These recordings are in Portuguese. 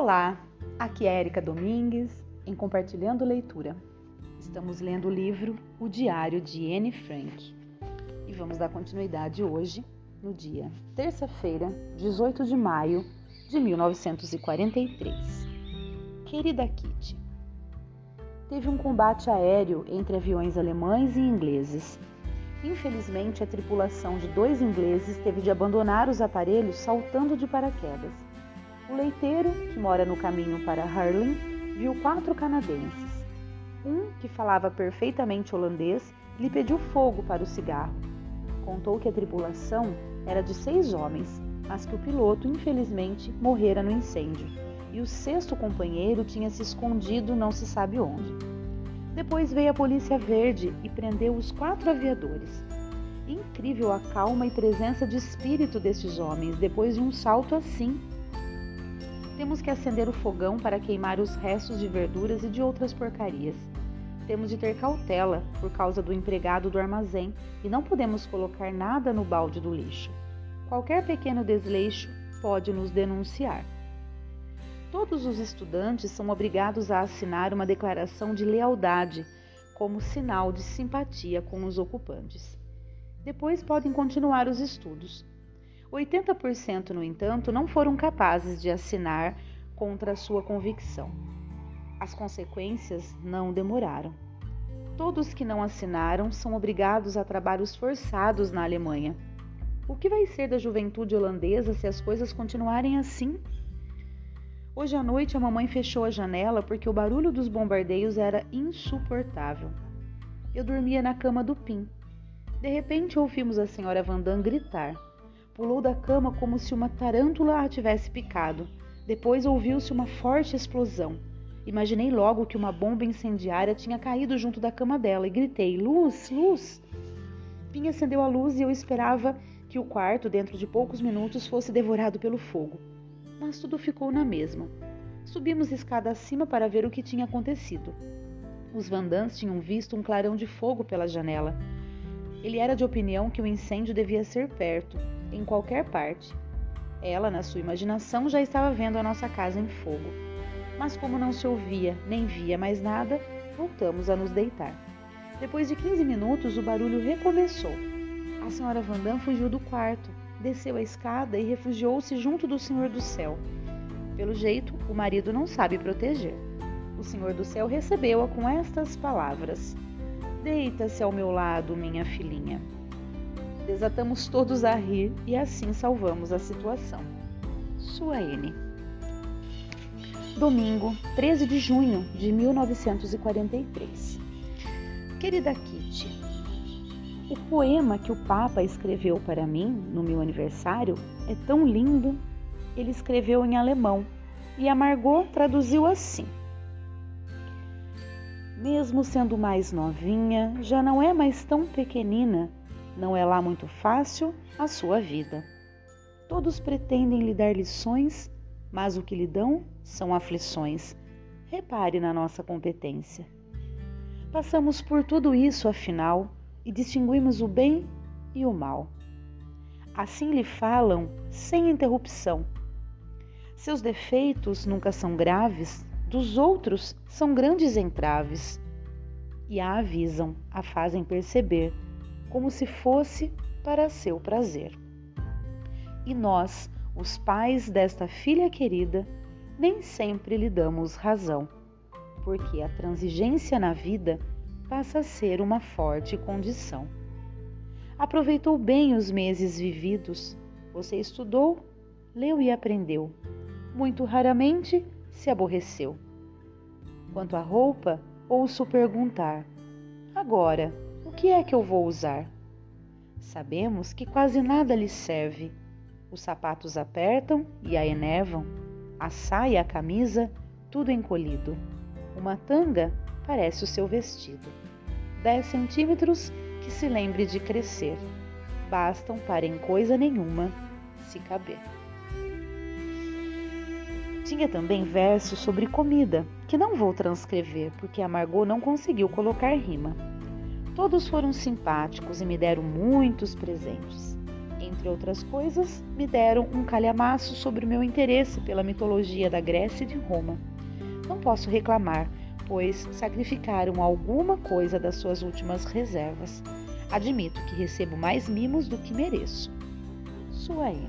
Olá, aqui é Erika Domingues em Compartilhando Leitura. Estamos lendo o livro O Diário de Anne Frank e vamos dar continuidade hoje, no dia terça-feira, 18 de maio de 1943. Querida Kitty, teve um combate aéreo entre aviões alemães e ingleses. Infelizmente, a tripulação de dois ingleses teve de abandonar os aparelhos saltando de paraquedas. O leiteiro, que mora no caminho para Harlem, viu quatro canadenses. Um, que falava perfeitamente holandês, lhe pediu fogo para o cigarro. Contou que a tripulação era de seis homens, mas que o piloto, infelizmente, morrera no incêndio e o sexto companheiro tinha se escondido não se sabe onde. Depois veio a Polícia Verde e prendeu os quatro aviadores. Incrível a calma e presença de espírito destes homens depois de um salto assim temos que acender o fogão para queimar os restos de verduras e de outras porcarias. Temos de ter cautela por causa do empregado do armazém e não podemos colocar nada no balde do lixo. Qualquer pequeno desleixo pode nos denunciar. Todos os estudantes são obrigados a assinar uma declaração de lealdade como sinal de simpatia com os ocupantes. Depois podem continuar os estudos. 80%, no entanto, não foram capazes de assinar contra sua convicção. As consequências não demoraram. Todos que não assinaram são obrigados a trabalhos forçados na Alemanha. O que vai ser da juventude holandesa se as coisas continuarem assim? Hoje à noite a mamãe fechou a janela porque o barulho dos bombardeios era insuportável. Eu dormia na cama do Pim. De repente ouvimos a senhora Vandam gritar. Pulou da cama como se uma tarântula a tivesse picado. Depois ouviu-se uma forte explosão. Imaginei logo que uma bomba incendiária tinha caído junto da cama dela e gritei: Luz, luz! Pim acendeu a luz e eu esperava que o quarto, dentro de poucos minutos, fosse devorado pelo fogo. Mas tudo ficou na mesma. Subimos escada acima para ver o que tinha acontecido. Os Vandans tinham visto um clarão de fogo pela janela. Ele era de opinião que o incêndio devia ser perto, em qualquer parte. Ela, na sua imaginação, já estava vendo a nossa casa em fogo. Mas como não se ouvia nem via mais nada, voltamos a nos deitar. Depois de 15 minutos, o barulho recomeçou. A senhora Vandam fugiu do quarto, desceu a escada e refugiou-se junto do Senhor do Céu. Pelo jeito, o marido não sabe proteger. O Senhor do Céu recebeu-a com estas palavras: Deita-se ao meu lado, minha filhinha. Desatamos todos a rir e assim salvamos a situação. Sua N. Domingo, 13 de junho de 1943. Querida Kitty, o poema que o Papa escreveu para mim no meu aniversário é tão lindo. Ele escreveu em alemão e a Margot traduziu assim: Mesmo sendo mais novinha, já não é mais tão pequenina não é lá muito fácil a sua vida. Todos pretendem lhe dar lições, mas o que lhe dão são aflições. Repare na nossa competência. Passamos por tudo isso, afinal, e distinguimos o bem e o mal. Assim lhe falam sem interrupção. Seus defeitos nunca são graves, dos outros são grandes entraves. E a avisam, a fazem perceber como se fosse para seu prazer. E nós, os pais desta filha querida, nem sempre lhe damos razão, porque a transigência na vida passa a ser uma forte condição. Aproveitou bem os meses vividos, você estudou, leu e aprendeu. Muito raramente se aborreceu. Quanto à roupa, ouço perguntar: agora, que é que eu vou usar? Sabemos que quase nada lhe serve. Os sapatos apertam e a enervam, a saia e a camisa, tudo encolhido. Uma tanga parece o seu vestido. Dez centímetros que se lembre de crescer. Bastam para em coisa nenhuma se caber. Tinha também versos sobre comida, que não vou transcrever porque a Margot não conseguiu colocar rima. Todos foram simpáticos e me deram muitos presentes. Entre outras coisas, me deram um calhamaço sobre o meu interesse pela mitologia da Grécia e de Roma. Não posso reclamar, pois sacrificaram alguma coisa das suas últimas reservas. Admito que recebo mais mimos do que mereço. Sua M.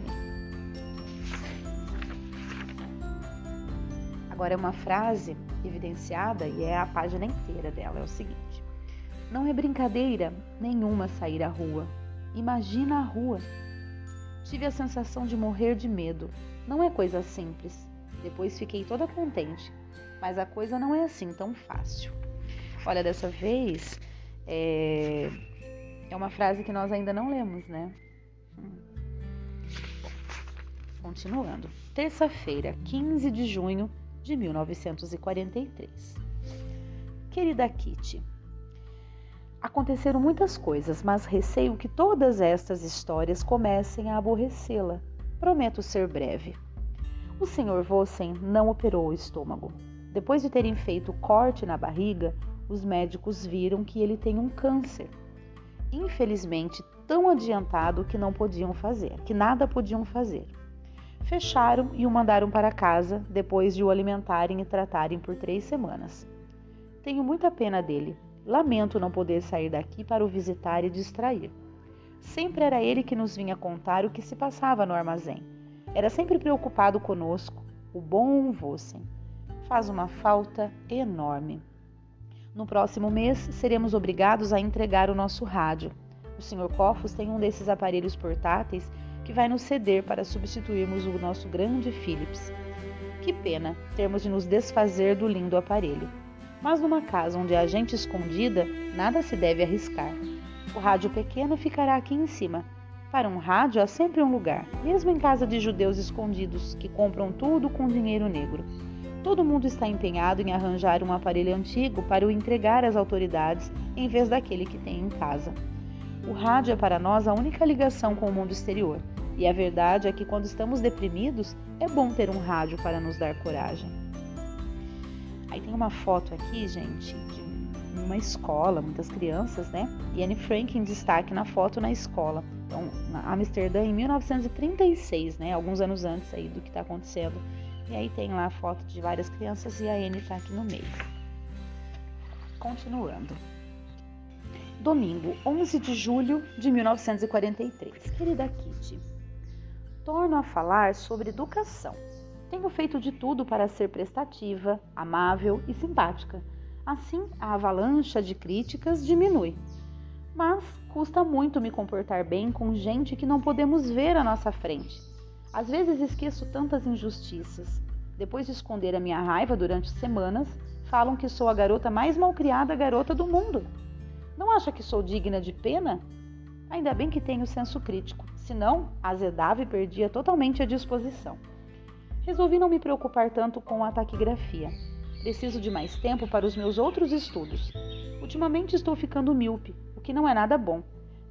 Agora é uma frase evidenciada e é a página inteira dela. É o seguinte: Não é brincadeira nenhuma sair à rua. Imagina a rua. Tive a sensação de morrer de medo. Não é coisa simples. Depois fiquei toda contente, mas a coisa não é assim tão fácil. Olha, dessa vez é, é uma frase que nós ainda não lemos, né? Continuando. Terça-feira, 15 de junho de 1943. Querida Kitty, aconteceram muitas coisas, mas receio que todas estas histórias comecem a aborrecê-la. Prometo ser breve. O Sr. Vossen não operou o estômago. Depois de terem feito corte na barriga, os médicos viram que ele tem um câncer. Infelizmente, tão adiantado que não podiam fazer, que nada podiam fazer. Fecharam e o mandaram para casa depois de o alimentarem e tratarem por três semanas. Tenho muita pena dele. Lamento não poder sair daqui para o visitar e distrair. Sempre era ele que nos vinha contar o que se passava no armazém. Era sempre preocupado conosco, o bom Vossen. Faz uma falta enorme. No próximo mês, seremos obrigados a entregar o nosso rádio. O Sr. Coffos tem um desses aparelhos portáteis que vai nos ceder para substituirmos o nosso grande Philips. Que pena termos de nos desfazer do lindo aparelho. Mas numa casa onde há gente escondida, nada se deve arriscar. O rádio pequeno ficará aqui em cima. Para um rádio há sempre um lugar, mesmo em casa de judeus escondidos que compram tudo com dinheiro negro. Todo mundo está empenhado em arranjar um aparelho antigo para o entregar às autoridades em vez daquele que tem em casa. O rádio é para nós a única ligação com o mundo exterior. E a verdade é que quando estamos deprimidos, é bom ter um rádio para nos dar coragem. Aí tem uma foto aqui, gente, de uma escola, muitas crianças, né? E Anne Frank em destaque na foto na escola. Então, na Amsterdã em 1936, né? Alguns anos antes aí do que está acontecendo. E aí tem lá a foto de várias crianças e a Anne está aqui no meio. Continuando. Domingo, 11 de julho de 1943. Querida Kitty, torno a falar sobre educação. Tenho feito de tudo para ser prestativa, amável e simpática. Assim, a avalanche de críticas diminui. Mas custa muito me comportar bem com gente que não podemos ver à nossa frente. Às vezes esqueço tantas injustiças. Depois de esconder a minha raiva durante semanas, falam que sou a garota mais malcriada garota do mundo. Não acha que sou digna de pena? Ainda bem que tenho senso crítico senão azedava e perdia totalmente a disposição. Resolvi não me preocupar tanto com a taquigrafia. Preciso de mais tempo para os meus outros estudos. Ultimamente estou ficando míope, o que não é nada bom.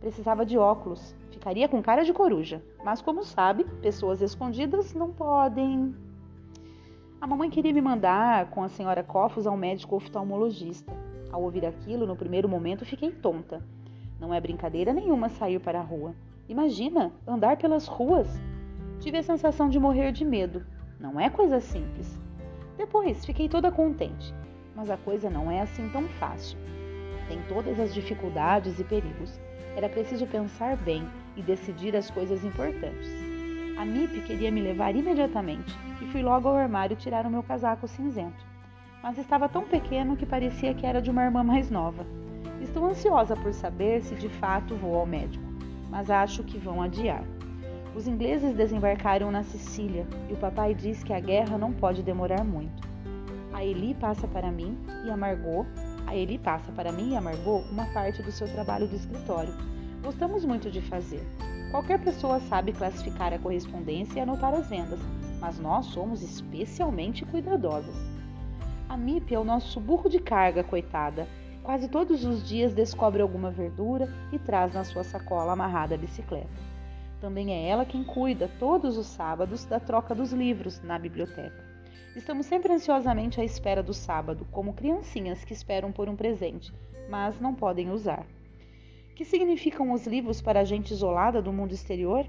Precisava de óculos, ficaria com cara de coruja, mas como sabe, pessoas escondidas não podem. A mamãe queria me mandar com a senhora Cofos ao médico oftalmologista. Ao ouvir aquilo, no primeiro momento fiquei tonta. Não é brincadeira nenhuma sair para a rua. Imagina andar pelas ruas. Tive a sensação de morrer de medo. Não é coisa simples. Depois fiquei toda contente, mas a coisa não é assim tão fácil. Tem todas as dificuldades e perigos. Era preciso pensar bem e decidir as coisas importantes. A MIP queria me levar imediatamente e fui logo ao armário tirar o meu casaco cinzento. Mas estava tão pequeno que parecia que era de uma irmã mais nova. Estou ansiosa por saber se de fato vou ao médico mas acho que vão adiar. Os ingleses desembarcaram na Sicília e o papai diz que a guerra não pode demorar muito. A Eli passa para mim e a Margot, a Eli passa para mim e a Margot uma parte do seu trabalho do escritório. Gostamos muito de fazer. Qualquer pessoa sabe classificar a correspondência e anotar as vendas, mas nós somos especialmente cuidadosas. A MIP é o nosso burro de carga, coitada, Quase todos os dias descobre alguma verdura e traz na sua sacola amarrada a bicicleta. Também é ela quem cuida, todos os sábados, da troca dos livros na biblioteca. Estamos sempre ansiosamente à espera do sábado, como criancinhas que esperam por um presente, mas não podem usar. Que significam os livros para a gente isolada do mundo exterior?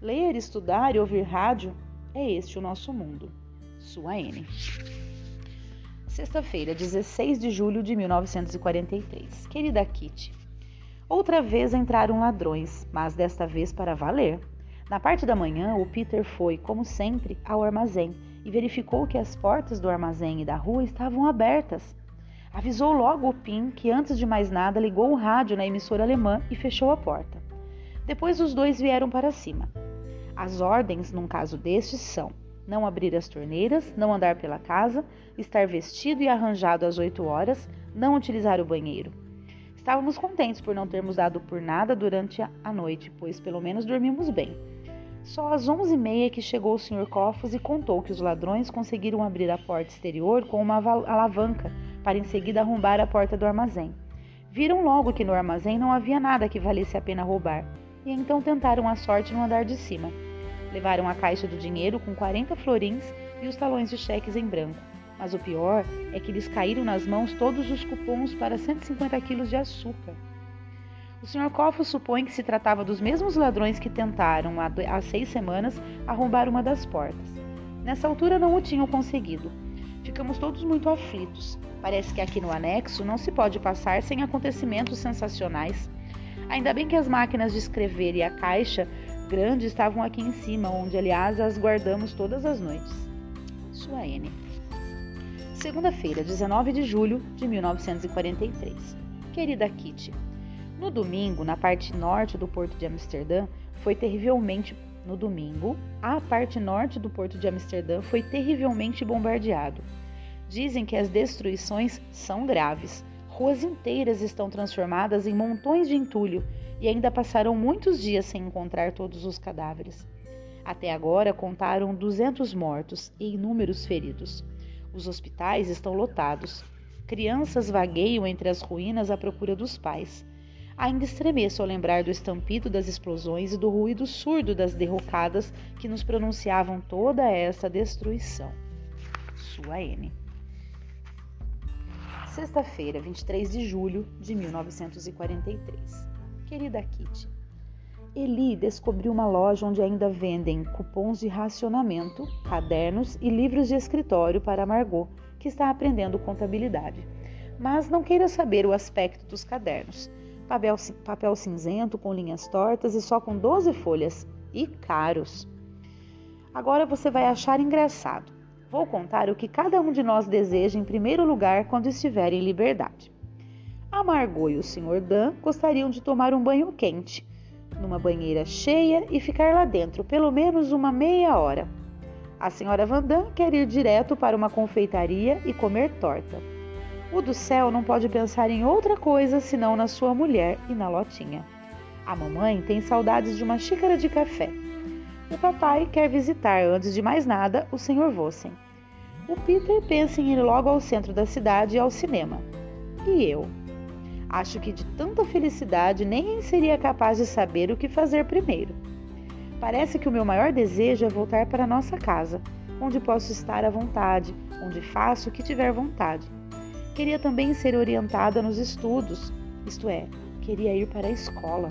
Ler, estudar e ouvir rádio é este o nosso mundo. Sua N. Sexta-feira, 16 de julho de 1943. Querida Kitty, outra vez entraram ladrões, mas desta vez para valer. Na parte da manhã, o Peter foi, como sempre, ao armazém e verificou que as portas do armazém e da rua estavam abertas. Avisou logo o Pim que, antes de mais nada, ligou o rádio na emissora alemã e fechou a porta. Depois os dois vieram para cima. As ordens, num caso destes, são não abrir as torneiras, não andar pela casa, estar vestido e arranjado às 8 horas, não utilizar o banheiro. Estávamos contentes por não termos dado por nada durante a noite, pois pelo menos dormimos bem. Só às 11h30 que chegou o Sr. Coffos e contou que os ladrões conseguiram abrir a porta exterior com uma alavanca para em seguida arrombar a porta do armazém. Viram logo que no armazém não havia nada que valesse a pena roubar, e então tentaram a sorte no andar de cima. Levaram a caixa do dinheiro com 40 florins e os talões de cheques em branco. Mas o pior é que lhes caíram nas mãos todos os cupons para 150 quilos de açúcar. O Sr. Coffo supõe que se tratava dos mesmos ladrões que tentaram, há seis semanas, arrombar uma das portas. Nessa altura não o tinham conseguido. Ficamos todos muito aflitos. Parece que aqui no anexo não se pode passar sem acontecimentos sensacionais. Ainda bem que as máquinas de escrever e a caixa grandes estavam aqui em cima, onde, aliás, as guardamos todas as noites. Sua N. Segunda-feira, 19 de julho de 1943. Querida Kitty, no domingo, na parte norte do porto de Amsterdã, foi terrivelmente no domingo, a parte norte do porto de Amsterdã foi terrivelmente bombardeado. Dizem que as destruições são graves. Ruas inteiras estão transformadas em montões de entulho e ainda passaram muitos dias sem encontrar todos os cadáveres. Até agora contaram 200 mortos e inúmeros feridos. Os hospitais estão lotados. Crianças vagueiam entre as ruínas à procura dos pais. Ainda estremeço ao lembrar do estampido das explosões e do ruído surdo das derrocadas que nos pronunciavam toda essa destruição. Sua N. Sexta-feira, 23 de julho de 1943. Querida Kitty, Eli descobriu uma loja onde ainda vendem cupons de racionamento, cadernos e livros de escritório para Margot, que está aprendendo contabilidade. Mas não queira saber o aspecto dos cadernos. Papel, papel cinzento com linhas tortas e só com 12 folhas. E caros. Agora você vai achar engraçado. Vou contar o que cada um de nós deseja em primeiro lugar quando estiver em liberdade. A Margot e o Sr. Dan gostariam de tomar um banho quente, numa banheira cheia e ficar lá dentro pelo menos uma meia hora. A Sra. Vandam quer ir direto para uma confeitaria e comer torta. O do céu não pode pensar em outra coisa senão na sua mulher e na lotinha. A mamãe tem saudades de uma xícara de café o papai quer visitar, antes de mais nada, o Sr. Vossen. O Peter pensa em ir logo ao centro da cidade e ao cinema. E eu? Acho que de tanta felicidade nem seria capaz de saber o que fazer primeiro. Parece que o meu maior desejo é voltar para nossa casa, onde posso estar à vontade, onde faço o que tiver vontade. Queria também ser orientada nos estudos, isto é, queria ir para a escola.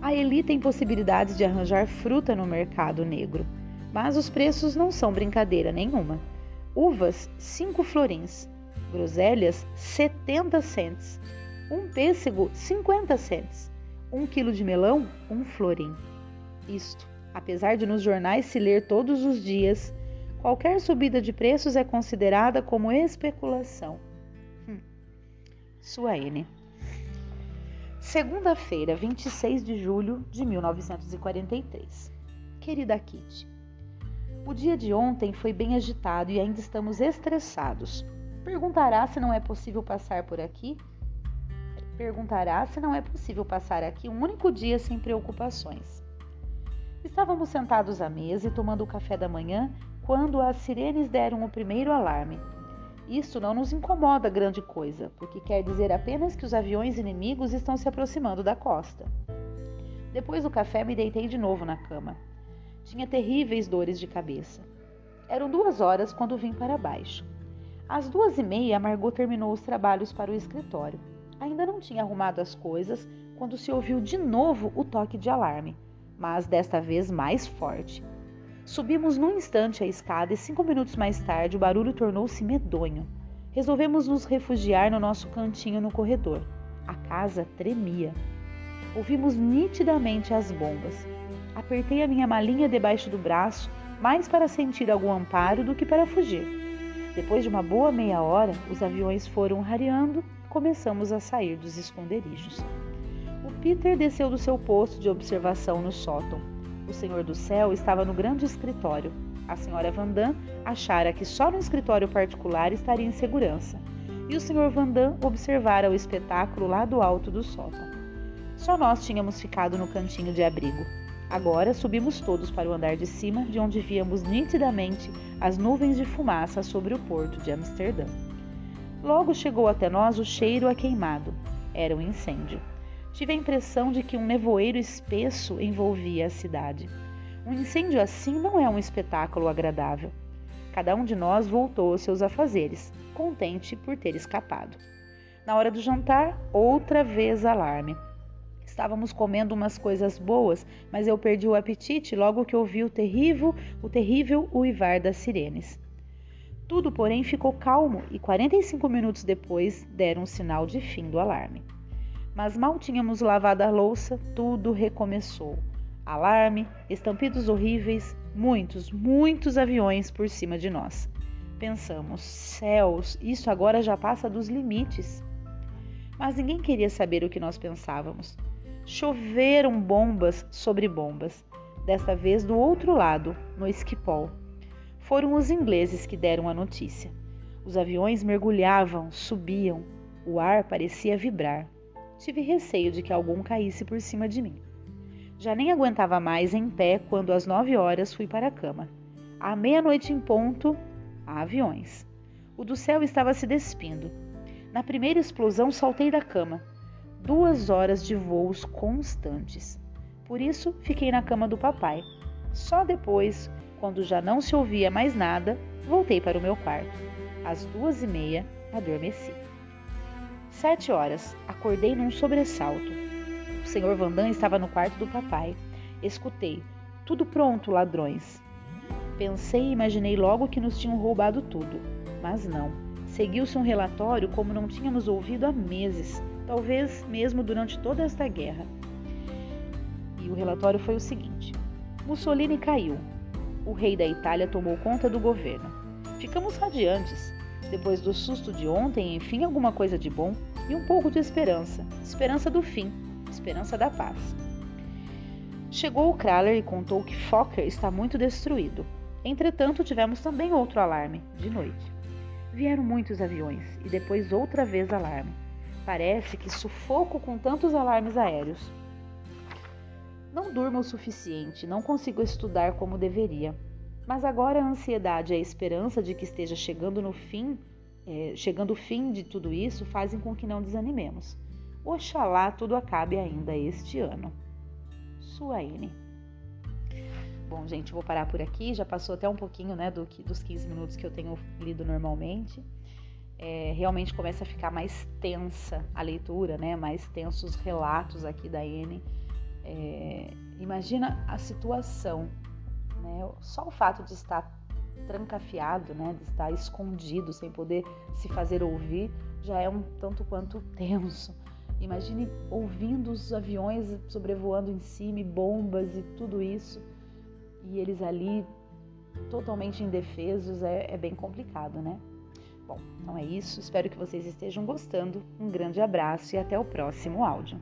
A Eli tem possibilidades de arranjar fruta no mercado negro, mas os preços não são brincadeira nenhuma. Uvas, 5 florins. Groselhas, 70 cents. Um pêssego, 50 cents. Um quilo de melão, um florim. Isto, apesar de nos jornais se ler todos os dias, qualquer subida de preços é considerada como especulação. Hum. Sua N. Segunda-feira, 26 de julho de 1943. Querida Kitty, o dia de ontem foi bem agitado e ainda estamos estressados. Perguntará se não é possível passar por aqui? Perguntará se não é possível passar aqui um único dia sem preocupações. Estávamos sentados à mesa e tomando o café da manhã quando as sirenes deram o primeiro alarme. Isso não nos incomoda grande coisa, porque quer dizer apenas que os aviões inimigos estão se aproximando da costa. Depois do café, me deitei de novo na cama. Tinha terríveis dores de cabeça. Eram duas horas quando vim para baixo. Às duas e meia, Margot terminou os trabalhos para o escritório. Ainda não tinha arrumado as coisas quando se ouviu de novo o toque de alarme, mas desta vez mais forte. Subimos num instante a escada e cinco minutos mais tarde o barulho tornou-se medonho. Resolvemos nos refugiar no nosso cantinho no corredor. A casa tremia. Ouvimos nitidamente as bombas. Apertei a minha malinha debaixo do braço, mais para sentir algum amparo do que para fugir. Depois de uma boa meia hora, os aviões foram rareando começamos a sair dos esconderijos. O Peter desceu do seu posto de observação no sótão. O Senhor do Céu estava no grande escritório. A senhora Vandam achara que só no escritório particular estaria em segurança. E o Sr. Vandam observara o espetáculo lá do alto do sótão. Só nós tínhamos ficado no cantinho de abrigo. Agora subimos todos para o andar de cima, de onde víamos nitidamente as nuvens de fumaça sobre o porto de Amsterdã. Logo chegou até nós o cheiro a queimado. Era um incêndio. Tive a impressão de que um nevoeiro espesso envolvia a cidade. Um incêndio assim não é um espetáculo agradável. Cada um de nós voltou aos seus afazeres, contente por ter escapado. Na hora do jantar, outra vez alarme. Estávamos comendo umas coisas boas, mas eu perdi o apetite logo que ouvi o terrível, o terrível uivar das sirenes. Tudo, porém, ficou calmo e 45 minutos depois deram um sinal de fim do alarme. Mas mal tínhamos lavado a louça, tudo recomeçou. Alarme, estampidos horríveis, muitos, muitos aviões por cima de nós. Pensamos, céus, isso agora já passa dos limites. Mas ninguém queria saber o que nós pensávamos. Choveram bombas sobre bombas, desta vez do outro lado, no Esquipol. Foram os ingleses que deram a notícia. Os aviões mergulhavam, subiam, o ar parecia vibrar. Tive receio de que algum caísse por cima de mim. Já nem aguentava mais em pé quando às nove horas fui para a cama. À meia-noite em ponto, há aviões. O do céu estava se despindo. Na primeira explosão saltei da cama duas horas de voos constantes. Por isso, fiquei na cama do papai. Só depois, quando já não se ouvia mais nada, voltei para o meu quarto. Às duas e meia, adormeci. Sete horas, acordei num sobressalto. O senhor Vandam estava no quarto do papai. Escutei. Tudo pronto, ladrões. Pensei e imaginei logo que nos tinham roubado tudo. Mas não. Seguiu-se um relatório como não tínhamos ouvido há meses talvez mesmo durante toda esta guerra. E o relatório foi o seguinte: Mussolini caiu. O rei da Itália tomou conta do governo. Ficamos radiantes. Depois do susto de ontem, enfim, alguma coisa de bom e um pouco de esperança. Esperança do fim, esperança da paz. Chegou o Kraler e contou que Fokker está muito destruído. Entretanto, tivemos também outro alarme, de noite. Vieram muitos aviões e depois outra vez alarme. Parece que sufoco com tantos alarmes aéreos. Não durmo o suficiente, não consigo estudar como deveria. Mas agora a ansiedade e a esperança de que esteja chegando no fim, é, chegando o fim de tudo isso, fazem com que não desanimemos. Oxalá tudo acabe ainda este ano. Suaine. Bom, gente, vou parar por aqui. Já passou até um pouquinho, né, do, dos 15 minutos que eu tenho lido normalmente é, realmente começa a ficar mais tensa a leitura, né? Mais tensos os relatos aqui da N. É, imagina a situação, né? Só o fato de estar trancafiado, né? De estar escondido, sem poder se fazer ouvir, já é um tanto quanto tenso. Imagine ouvindo os aviões sobrevoando em cima, e bombas e tudo isso, e eles ali totalmente indefesos, é, é bem complicado, né? Bom, então é isso. Espero que vocês estejam gostando. Um grande abraço e até o próximo áudio.